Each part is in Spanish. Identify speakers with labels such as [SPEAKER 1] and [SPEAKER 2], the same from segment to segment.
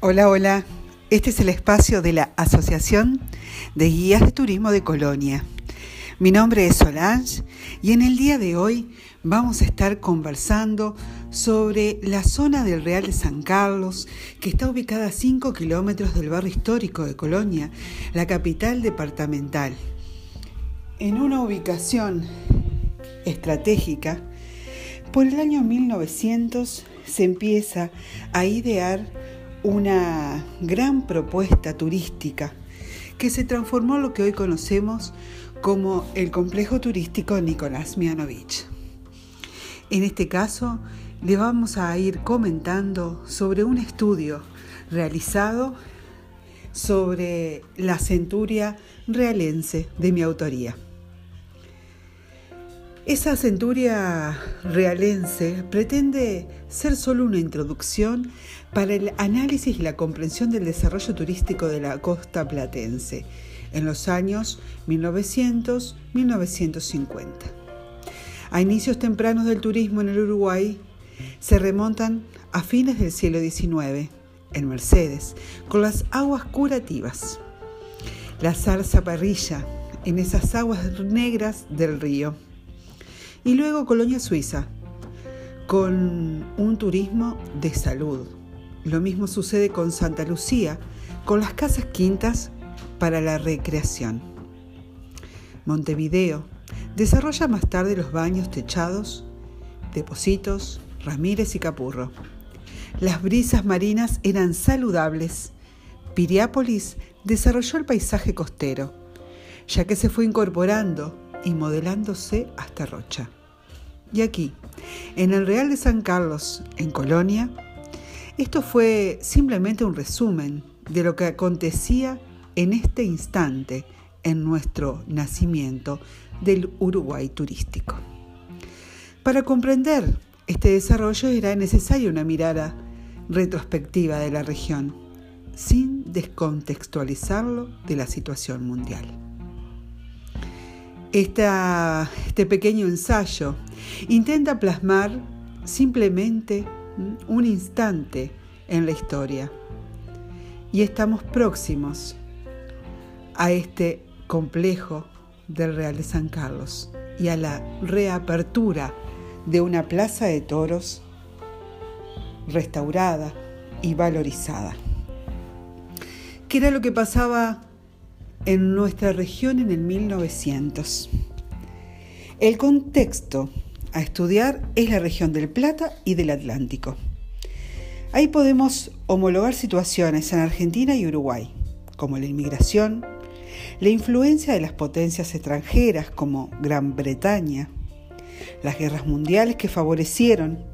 [SPEAKER 1] Hola, hola. Este es el espacio de la Asociación de Guías de Turismo de Colonia. Mi nombre es Solange y en el día de hoy vamos a estar conversando sobre la zona del Real de San Carlos, que está ubicada a 5 kilómetros del barrio histórico de Colonia, la capital departamental. En una ubicación estratégica, por el año 1900 se empieza a idear una gran propuesta turística que se transformó en lo que hoy conocemos como el complejo turístico Nicolás Mianovich. En este caso, le vamos a ir comentando sobre un estudio realizado sobre la centuria realense de mi autoría. Esa centuria realense pretende ser solo una introducción para el análisis y la comprensión del desarrollo turístico de la costa platense en los años 1900-1950. A inicios tempranos del turismo en el Uruguay se remontan a fines del siglo XIX, en Mercedes, con las aguas curativas. La zarza parrilla en esas aguas negras del río y luego Colonia Suiza, con un turismo de salud. Lo mismo sucede con Santa Lucía, con las casas quintas para la recreación. Montevideo desarrolla más tarde los baños techados, Depositos, Ramírez y Capurro. Las brisas marinas eran saludables. Piriápolis desarrolló el paisaje costero, ya que se fue incorporando y modelándose hasta Rocha. Y aquí, en el Real de San Carlos, en Colonia, esto fue simplemente un resumen de lo que acontecía en este instante en nuestro nacimiento del Uruguay turístico. Para comprender este desarrollo era necesaria una mirada retrospectiva de la región, sin descontextualizarlo de la situación mundial este pequeño ensayo intenta plasmar simplemente un instante en la historia. Y estamos próximos a este complejo del Real de San Carlos y a la reapertura de una plaza de toros restaurada y valorizada. ¿Qué era lo que pasaba en nuestra región en el 1900. El contexto a estudiar es la región del Plata y del Atlántico. Ahí podemos homologar situaciones en Argentina y Uruguay, como la inmigración, la influencia de las potencias extranjeras como Gran Bretaña, las guerras mundiales que favorecieron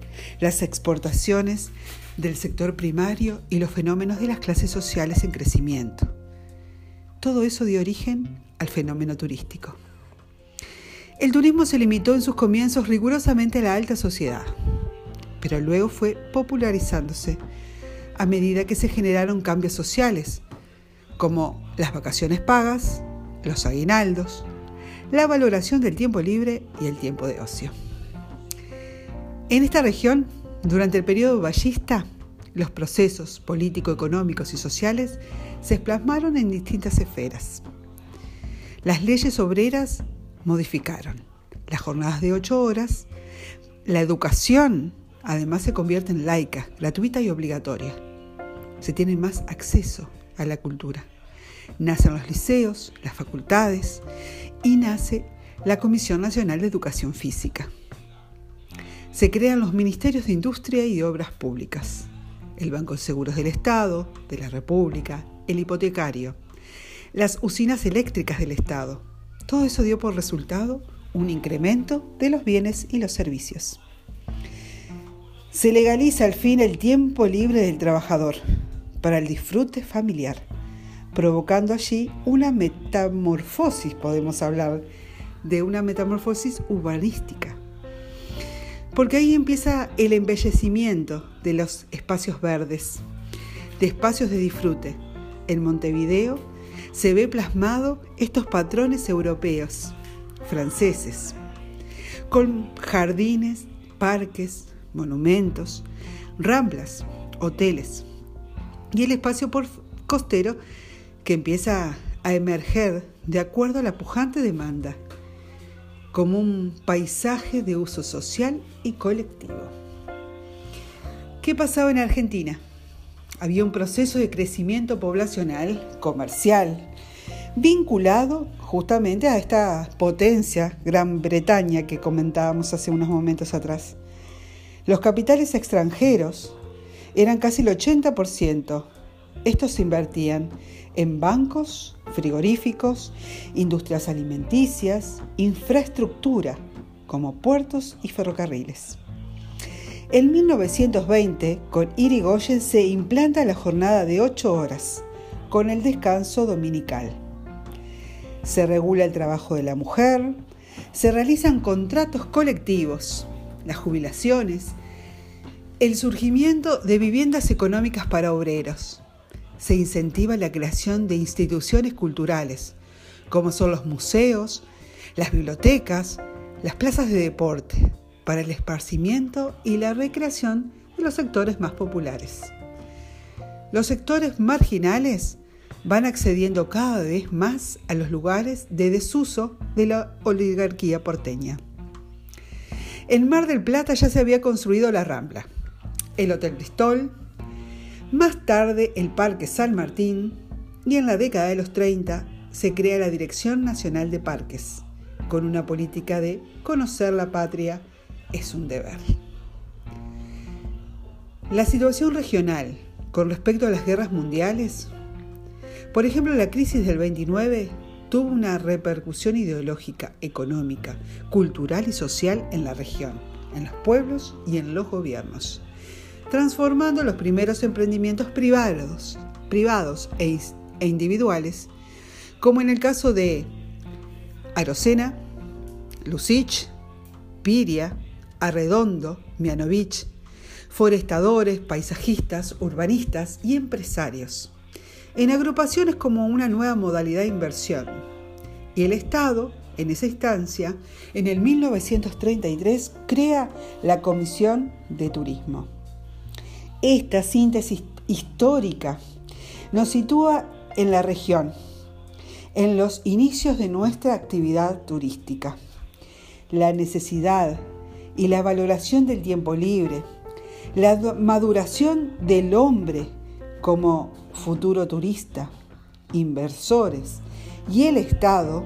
[SPEAKER 1] las exportaciones del sector primario y los fenómenos de las clases sociales en crecimiento todo eso dio origen al fenómeno turístico. El turismo se limitó en sus comienzos rigurosamente a la alta sociedad, pero luego fue popularizándose a medida que se generaron cambios sociales, como las vacaciones pagas, los aguinaldos, la valoración del tiempo libre y el tiempo de ocio. En esta región, durante el periodo ballista, los procesos político-económicos y sociales se plasmaron en distintas esferas. Las leyes obreras modificaron las jornadas de ocho horas, la educación además se convierte en laica, gratuita y obligatoria. Se tiene más acceso a la cultura. Nacen los liceos, las facultades y nace la Comisión Nacional de Educación Física. Se crean los ministerios de Industria y de Obras Públicas el Banco de Seguros del Estado, de la República, el hipotecario, las usinas eléctricas del Estado. Todo eso dio por resultado un incremento de los bienes y los servicios. Se legaliza al fin el tiempo libre del trabajador para el disfrute familiar, provocando allí una metamorfosis, podemos hablar de una metamorfosis urbanística porque ahí empieza el embellecimiento de los espacios verdes, de espacios de disfrute. En Montevideo se ve plasmado estos patrones europeos, franceses, con jardines, parques, monumentos, ramblas, hoteles. y el espacio costero que empieza a emerger de acuerdo a la pujante demanda, como un paisaje de uso social y colectivo. ¿Qué pasaba en Argentina? Había un proceso de crecimiento poblacional, comercial, vinculado justamente a esta potencia, Gran Bretaña, que comentábamos hace unos momentos atrás. Los capitales extranjeros eran casi el 80%. Estos se invertían en bancos, frigoríficos, industrias alimenticias, infraestructura, como puertos y ferrocarriles. En 1920, con Irigoyen se implanta la jornada de 8 horas, con el descanso dominical. Se regula el trabajo de la mujer, se realizan contratos colectivos, las jubilaciones, el surgimiento de viviendas económicas para obreros, se incentiva la creación de instituciones culturales, como son los museos, las bibliotecas, las plazas de deporte, para el esparcimiento y la recreación de los sectores más populares. Los sectores marginales van accediendo cada vez más a los lugares de desuso de la oligarquía porteña. En Mar del Plata ya se había construido la Rambla, el Hotel Bristol, más tarde el Parque San Martín y en la década de los 30 se crea la Dirección Nacional de Parques, con una política de conocer la patria es un deber. La situación regional con respecto a las guerras mundiales, por ejemplo la crisis del 29 tuvo una repercusión ideológica, económica, cultural y social en la región, en los pueblos y en los gobiernos transformando los primeros emprendimientos privados, privados e, e individuales, como en el caso de Arocena, Lucich, Piria, Arredondo, Mianovich, forestadores, paisajistas, urbanistas y empresarios, en agrupaciones como una nueva modalidad de inversión. Y el Estado, en esa instancia, en el 1933, crea la Comisión de Turismo. Esta síntesis histórica nos sitúa en la región, en los inicios de nuestra actividad turística. La necesidad y la valoración del tiempo libre, la maduración del hombre como futuro turista, inversores y el Estado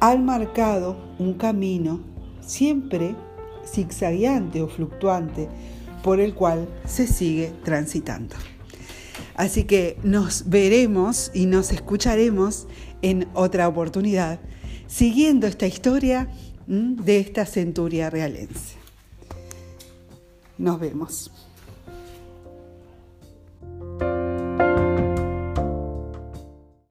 [SPEAKER 1] han marcado un camino siempre zigzagueante o fluctuante por el cual se sigue transitando. Así que nos veremos y nos escucharemos en otra oportunidad, siguiendo esta historia de esta centuria realense. Nos vemos.